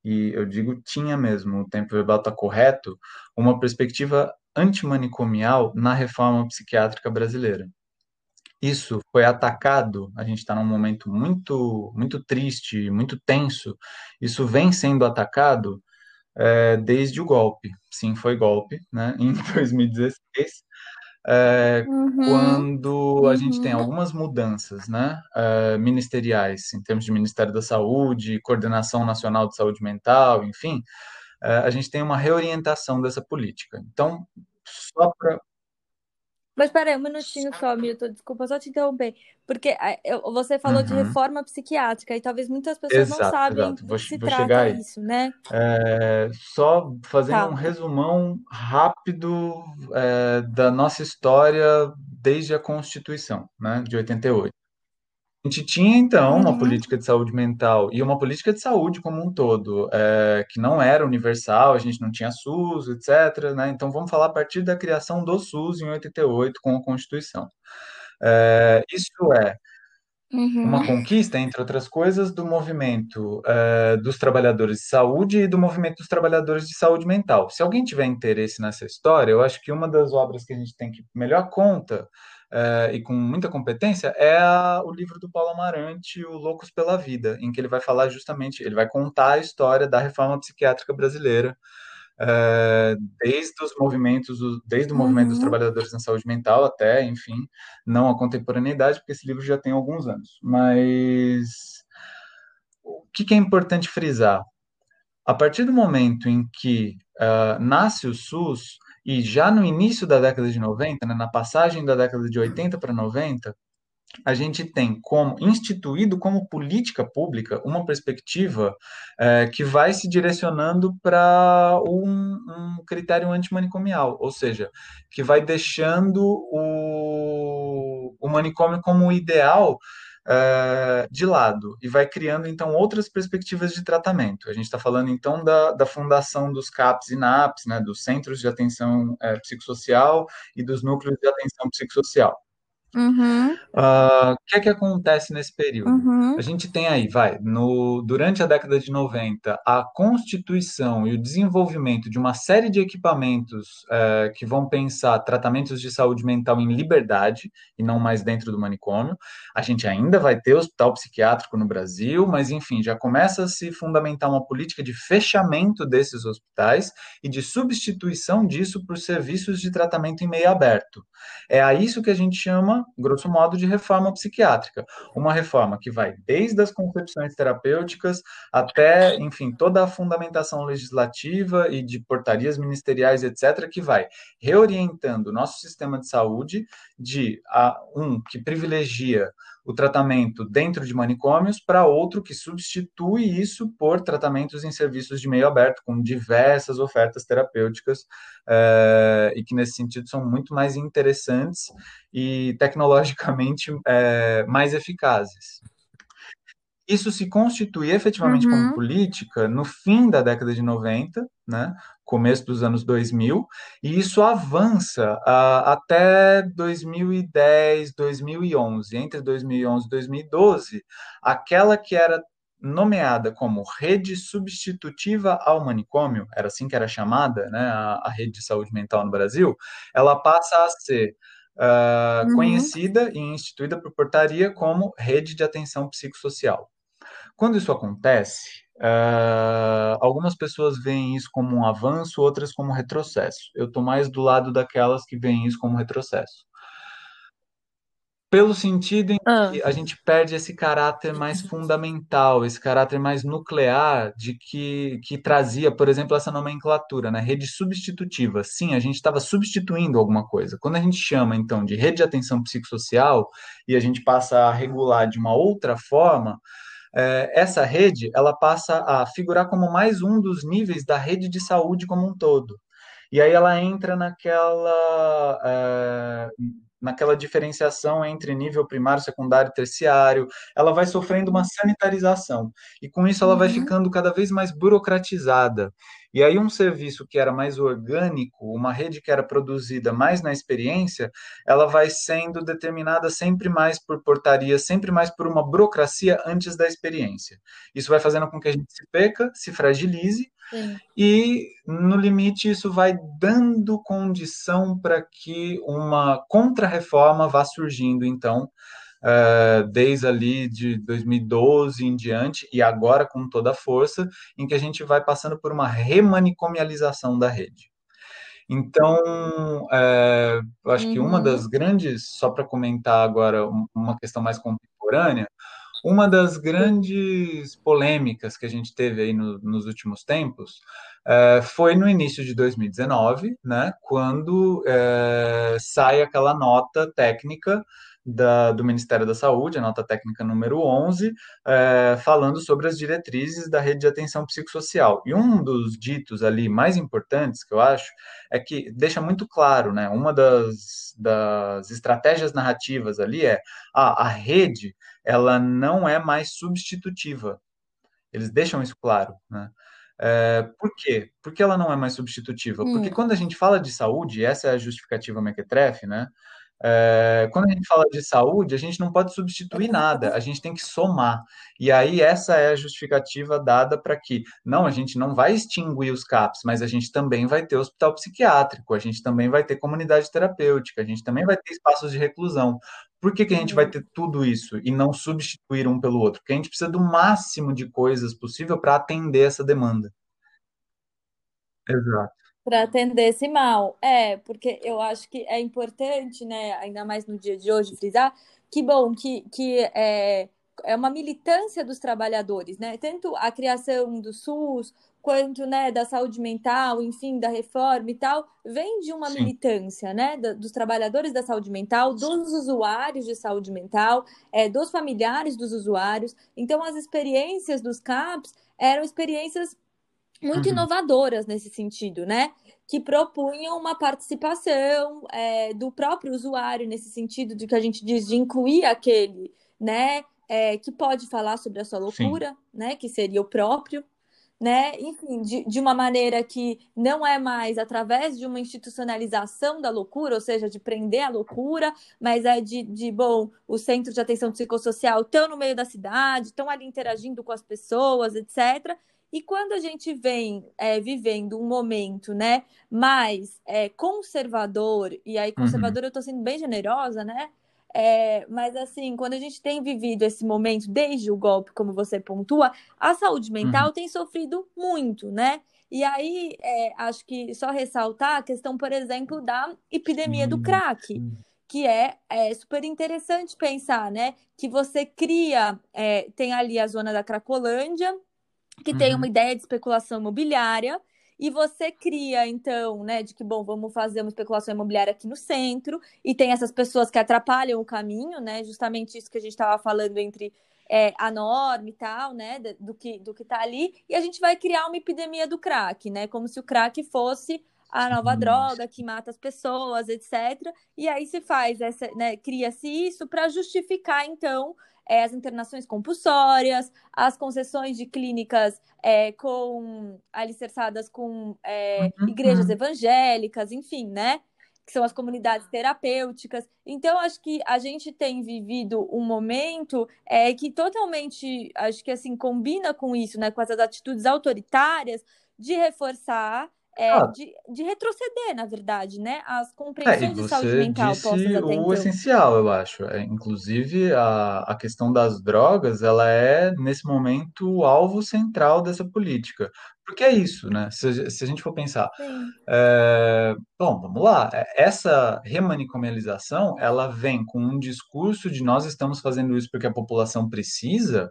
e eu digo tinha mesmo, o tempo verbal está correto, uma perspectiva antimanicomial na reforma psiquiátrica brasileira. Isso foi atacado, a gente está num momento muito, muito triste, muito tenso, isso vem sendo atacado é, desde o golpe. Sim, foi golpe, né? Em 2016, é, uhum, quando a gente tem uhum. algumas mudanças, né? É, ministeriais, em termos de Ministério da Saúde, Coordenação Nacional de Saúde Mental, enfim, é, a gente tem uma reorientação dessa política. Então, só para mas peraí, um minutinho só, Milton, desculpa só te interromper. Porque você falou uhum. de reforma psiquiátrica e talvez muitas pessoas exato, não sabem exato. do que se trata isso, né? É, só fazendo tá. um resumão rápido é, da nossa história desde a Constituição, né, de 88. A gente tinha, então, uma uhum. política de saúde mental e uma política de saúde como um todo, é, que não era universal, a gente não tinha SUS, etc. Né? Então, vamos falar a partir da criação do SUS em 88 com a Constituição. É, isso é uhum. uma conquista, entre outras coisas, do movimento é, dos trabalhadores de saúde e do movimento dos trabalhadores de saúde mental. Se alguém tiver interesse nessa história, eu acho que uma das obras que a gente tem que melhor conta uh, e com muita competência é a, o livro do Paulo Amarante, O Loucos pela Vida, em que ele vai falar justamente, ele vai contar a história da reforma psiquiátrica brasileira, uh, desde os movimentos, desde o movimento uhum. dos trabalhadores na saúde mental até, enfim, não a contemporaneidade, porque esse livro já tem alguns anos. Mas o que, que é importante frisar? A partir do momento em que uh, nasce o SUS, e já no início da década de 90, né, na passagem da década de 80 para 90, a gente tem como instituído como política pública uma perspectiva é, que vai se direcionando para um, um, critério antimanicomial, ou seja, que vai deixando o, o manicômio como ideal uh, de lado e vai criando então outras perspectivas de tratamento. A gente está falando então da, da fundação dos CAPs e NAPs, né, dos Centros de Atenção uh, Psicossocial e dos Núcleos de Atenção Psicossocial. Uhum. Uh, o que é que acontece nesse período? Uhum. A gente tem aí, vai, no, durante a década de 90, a constituição e o desenvolvimento de uma série de equipamentos uh, que vão pensar tratamentos de saúde mental em liberdade e não mais dentro do manicômio. A gente ainda vai ter hospital psiquiátrico no Brasil, mas enfim, já começa a se fundamentar uma política de fechamento desses hospitais e de substituição disso por serviços de tratamento em meio aberto. É a isso que a gente chama grosso modo, de reforma psiquiátrica. Uma reforma que vai desde as concepções terapêuticas até, enfim, toda a fundamentação legislativa e de portarias ministeriais, etc., que vai reorientando o nosso sistema de saúde de a, um que privilegia o tratamento dentro de manicômios para outro que substitui isso por tratamentos em serviços de meio aberto, com diversas ofertas terapêuticas, é, e que nesse sentido são muito mais interessantes e tecnologicamente é, mais eficazes. Isso se constitui efetivamente uhum. como política no fim da década de 90, né, começo dos anos 2000, e isso avança uh, até 2010, 2011. Entre 2011 e 2012, aquela que era nomeada como rede substitutiva ao manicômio, era assim que era chamada, né, a, a rede de saúde mental no Brasil, ela passa a ser uh, uhum. conhecida e instituída por portaria como rede de atenção psicossocial. Quando isso acontece, Uh, algumas pessoas veem isso como um avanço, outras como um retrocesso. Eu estou mais do lado daquelas que veem isso como retrocesso. Pelo sentido em ah. que a gente perde esse caráter mais fundamental, esse caráter mais nuclear de que, que trazia, por exemplo, essa nomenclatura, né? Rede substitutiva. Sim, a gente estava substituindo alguma coisa. Quando a gente chama, então, de rede de atenção psicossocial e a gente passa a regular de uma outra forma, é, essa rede ela passa a figurar como mais um dos níveis da rede de saúde como um todo. E aí ela entra naquela é, naquela diferenciação entre nível primário, secundário e terciário, ela vai sofrendo uma sanitarização. E com isso ela vai uhum. ficando cada vez mais burocratizada. E aí um serviço que era mais orgânico, uma rede que era produzida mais na experiência, ela vai sendo determinada sempre mais por portaria, sempre mais por uma burocracia antes da experiência. Isso vai fazendo com que a gente se peca, se fragilize, Sim. e no limite isso vai dando condição para que uma contra-reforma vá surgindo, então, uh, desde ali de 2012 em diante, e agora com toda a força, em que a gente vai passando por uma remanicomialização da rede. Então, é, eu acho uhum. que uma uhum. das grandes, só para comentar agora uma questão mais contemporânea, uma das grandes polêmicas que a gente teve aí no, nos últimos tempos é, foi no início de 2019, né, quando é, sai aquela nota técnica da, do Ministério da Saúde, a nota técnica número 11, é, falando sobre as diretrizes da rede de atenção psicossocial. E um dos ditos ali mais importantes, que eu acho, é que deixa muito claro, né? Uma das, das estratégias narrativas ali é ah, a rede ela não é mais substitutiva. Eles deixam isso claro, né? É, por quê? Porque ela não é mais substitutiva? Hum. Porque quando a gente fala de saúde, essa é a justificativa mequetrefe, né? É, quando a gente fala de saúde, a gente não pode substituir nada, a gente tem que somar. E aí, essa é a justificativa dada para que, não, a gente não vai extinguir os CAPs, mas a gente também vai ter hospital psiquiátrico, a gente também vai ter comunidade terapêutica, a gente também vai ter espaços de reclusão. Por que, que a gente vai ter tudo isso e não substituir um pelo outro? Porque a gente precisa do máximo de coisas possível para atender essa demanda. Exato para atender esse mal. É, porque eu acho que é importante, né, ainda mais no dia de hoje, frisar que bom que, que é, é uma militância dos trabalhadores, né? Tanto a criação do SUS quanto né, da saúde mental, enfim, da reforma e tal, vem de uma Sim. militância, né, dos trabalhadores da saúde mental, dos usuários de saúde mental, é, dos familiares dos usuários. Então, as experiências dos CAPs eram experiências muito uhum. inovadoras nesse sentido, né? Que propunham uma participação é, do próprio usuário, nesse sentido de que a gente diz de incluir aquele, né? É, que pode falar sobre a sua loucura, Sim. né? Que seria o próprio, né? Enfim, de, de uma maneira que não é mais através de uma institucionalização da loucura, ou seja, de prender a loucura, mas é de, de bom, o centro de atenção psicossocial estão no meio da cidade, estão ali interagindo com as pessoas, etc. E quando a gente vem é, vivendo um momento, né, mais é, conservador, e aí conservador uhum. eu estou sendo bem generosa, né? É, mas assim, quando a gente tem vivido esse momento desde o golpe, como você pontua, a saúde mental uhum. tem sofrido muito, né? E aí, é, acho que só ressaltar a questão, por exemplo, da epidemia do crack, que é, é super interessante pensar, né? Que você cria, é, tem ali a zona da Cracolândia, que uhum. tem uma ideia de especulação imobiliária, e você cria, então, né, de que, bom, vamos fazer uma especulação imobiliária aqui no centro, e tem essas pessoas que atrapalham o caminho, né, justamente isso que a gente estava falando entre é, a norma e tal, né, do que, do que tá ali, e a gente vai criar uma epidemia do crack, né, como se o crack fosse a nova droga que mata as pessoas, etc. E aí se faz essa, né, cria-se isso para justificar então é, as internações compulsórias, as concessões de clínicas é, com alicerçadas com é, uhum, igrejas evangélicas, enfim, né? Que são as comunidades terapêuticas. Então, acho que a gente tem vivido um momento é, que totalmente, acho que assim, combina com isso, né? Com essas atitudes autoritárias de reforçar é, ah. de, de, retroceder, na verdade, né? As compreensões é, de saúde mental postas até o então. essencial, eu acho. É, inclusive, a, a questão das drogas, ela é, nesse momento, o alvo central dessa política. Porque é isso, né? Se, se a gente for pensar. É, bom, vamos lá. É, essa remanicomialização, ela vem com um discurso de nós estamos fazendo isso porque a população precisa,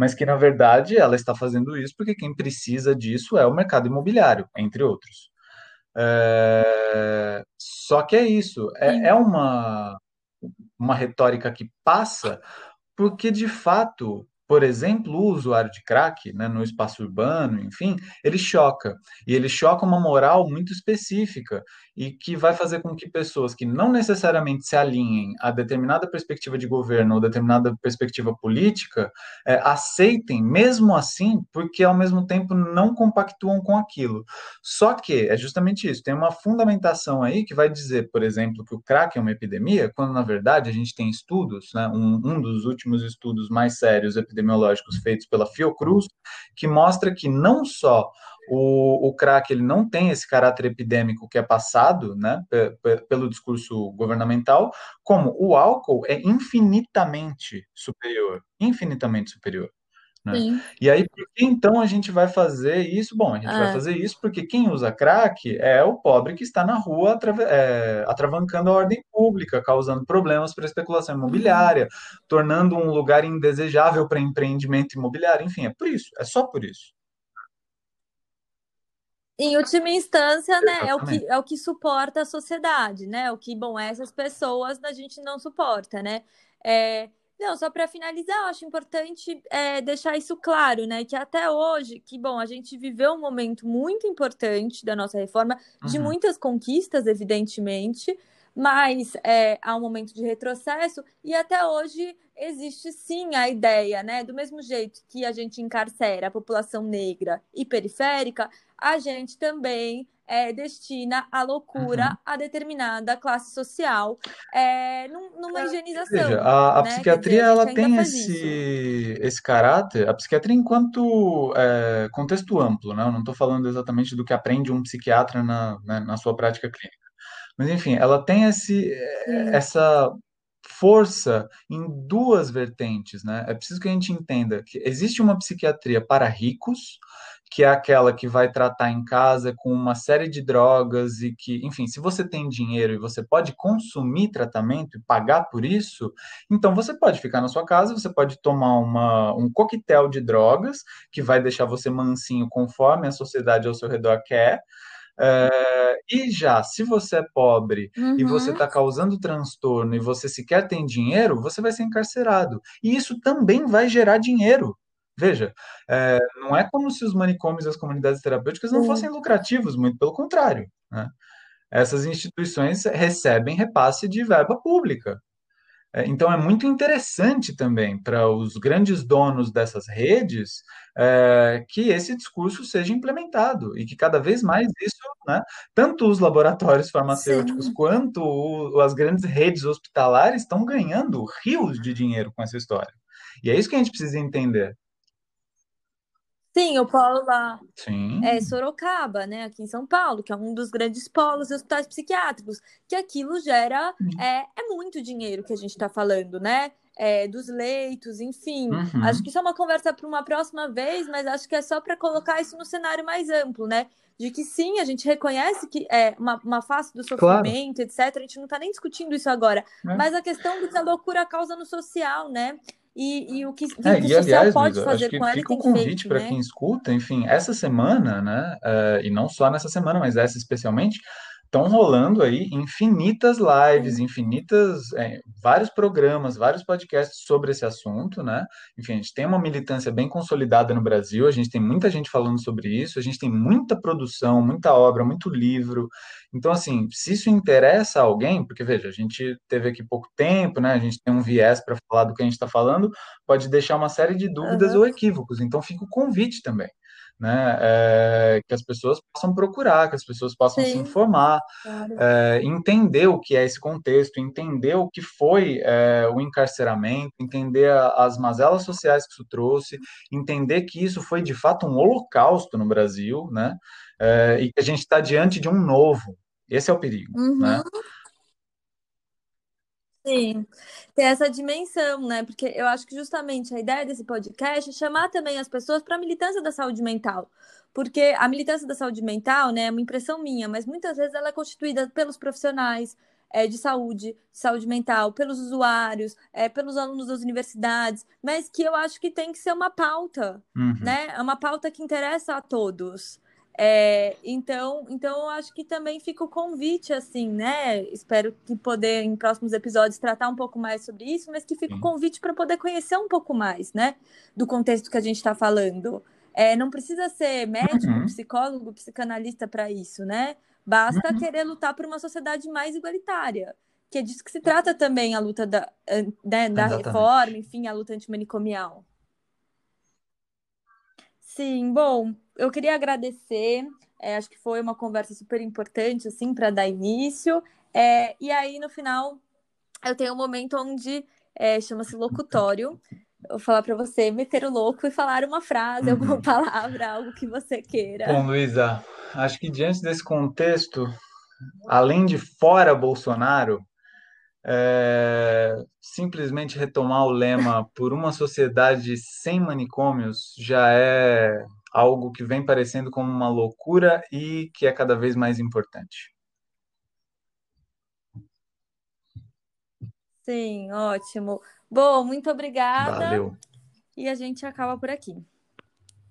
mas que na verdade ela está fazendo isso porque quem precisa disso é o mercado imobiliário, entre outros. É... Só que é isso, é, é uma, uma retórica que passa porque de fato por exemplo, o usuário de crack, né, no espaço urbano, enfim, ele choca. E ele choca uma moral muito específica e que vai fazer com que pessoas que não necessariamente se alinhem a determinada perspectiva de governo ou determinada perspectiva política é, aceitem, mesmo assim, porque ao mesmo tempo não compactuam com aquilo. Só que é justamente isso, tem uma fundamentação aí que vai dizer, por exemplo, que o crack é uma epidemia, quando na verdade a gente tem estudos, né, um, um dos últimos estudos mais sérios epidemiológicos epidemiológicos feitos pela Fiocruz, que mostra que não só o, o crack ele não tem esse caráter epidêmico que é passado né, pelo discurso governamental, como o álcool é infinitamente superior, infinitamente superior. Né? E aí, por que então a gente vai fazer isso? Bom, a gente ah. vai fazer isso porque quem usa crack é o pobre que está na rua é, atravancando a ordem pública, causando problemas para a especulação imobiliária, uhum. tornando um lugar indesejável para empreendimento imobiliário. Enfim, é por isso, é só por isso. Em última instância, né, é o, que, é o que suporta a sociedade, né? O que, bom, essas pessoas a gente não suporta, né? É, não, só para finalizar, eu acho importante é, deixar isso claro, né? Que até hoje, que bom, a gente viveu um momento muito importante da nossa reforma, uhum. de muitas conquistas, evidentemente, mas é, há um momento de retrocesso e até hoje existe sim a ideia, né? Do mesmo jeito que a gente encarcera a população negra e periférica, a gente também é, destina a loucura uhum. a determinada classe social é, numa higienização. Veja, a, a né? psiquiatria dizer, a ela tem esse, esse caráter, a psiquiatria enquanto é, contexto amplo, né? Eu não estou falando exatamente do que aprende um psiquiatra na, né, na sua prática clínica. Mas, enfim, ela tem esse, essa força em duas vertentes, né? É preciso que a gente entenda que existe uma psiquiatria para ricos, que é aquela que vai tratar em casa com uma série de drogas e que, enfim, se você tem dinheiro e você pode consumir tratamento e pagar por isso, então você pode ficar na sua casa, você pode tomar uma, um coquetel de drogas que vai deixar você mansinho conforme a sociedade ao seu redor quer. É, e já, se você é pobre uhum. e você está causando transtorno e você sequer tem dinheiro, você vai ser encarcerado. E isso também vai gerar dinheiro. Veja, é, não é como se os manicômios e as comunidades terapêuticas não fossem lucrativos, muito pelo contrário. Né? Essas instituições recebem repasse de verba pública. É, então, é muito interessante também para os grandes donos dessas redes é, que esse discurso seja implementado e que cada vez mais isso, né, tanto os laboratórios farmacêuticos Sim. quanto o, as grandes redes hospitalares estão ganhando rios de dinheiro com essa história. E é isso que a gente precisa entender. Sim, o polo lá Sim. é Sorocaba, né, aqui em São Paulo, que é um dos grandes polos de hospitais psiquiátricos, que aquilo gera é, é muito dinheiro que a gente está falando, né? é, dos leitos, enfim. Uhum. Acho que isso é uma conversa para uma próxima vez, mas acho que é só para colocar isso no cenário mais amplo, né? De que sim, a gente reconhece que é uma, uma face do sofrimento, claro. etc. A gente não está nem discutindo isso agora. É. Mas a questão do que a loucura causa no social, né? E, e, o que, é, que e, o social aliás, pode fazer acho que com ela fica o convite para né? quem escuta, enfim, essa semana, né, uh, e não só nessa semana, mas essa especialmente, estão rolando aí infinitas lives, infinitas, é, vários programas, vários podcasts sobre esse assunto, né? Enfim, a gente tem uma militância bem consolidada no Brasil, a gente tem muita gente falando sobre isso, a gente tem muita produção, muita obra, muito livro. Então, assim, se isso interessa a alguém, porque veja, a gente teve aqui pouco tempo, né? A gente tem um viés para falar do que a gente está falando, pode deixar uma série de dúvidas uhum. ou equívocos. Então, fica o convite também né? É, que as pessoas possam procurar, que as pessoas possam Sim, se informar, claro. é, entender o que é esse contexto, entender o que foi é, o encarceramento, entender a, as mazelas sociais que isso trouxe, entender que isso foi de fato um holocausto no Brasil, né? E que a gente está diante de um novo. Esse é o perigo, né? uhum. né? Sim, ter essa dimensão, né? Porque eu acho que justamente a ideia desse podcast é chamar também as pessoas para a militância da saúde mental. Porque a militância da saúde mental, né, é uma impressão minha, mas muitas vezes ela é constituída pelos profissionais é, de saúde, saúde mental, pelos usuários, é, pelos alunos das universidades, mas que eu acho que tem que ser uma pauta, uhum. né? É uma pauta que interessa a todos. É, então, então eu acho que também fica o convite, assim, né? Espero que poder, em próximos episódios, tratar um pouco mais sobre isso, mas que fica o convite para poder conhecer um pouco mais, né? Do contexto que a gente está falando. É, não precisa ser médico, uhum. psicólogo, psicanalista para isso, né? Basta uhum. querer lutar por uma sociedade mais igualitária. Que é disso que se trata também a luta da, né, da reforma, enfim, a luta antimanicomial. Sim, bom, eu queria agradecer. É, acho que foi uma conversa super importante, assim, para dar início. É, e aí, no final, eu tenho um momento onde é, chama-se locutório. Eu vou falar para você meter o louco e falar uma frase, uhum. alguma palavra, algo que você queira. Bom, Luísa, acho que diante desse contexto, além de fora Bolsonaro, é, simplesmente retomar o lema por uma sociedade sem manicômios já é algo que vem parecendo como uma loucura e que é cada vez mais importante. Sim, ótimo. Bom, muito obrigada. Valeu. E a gente acaba por aqui.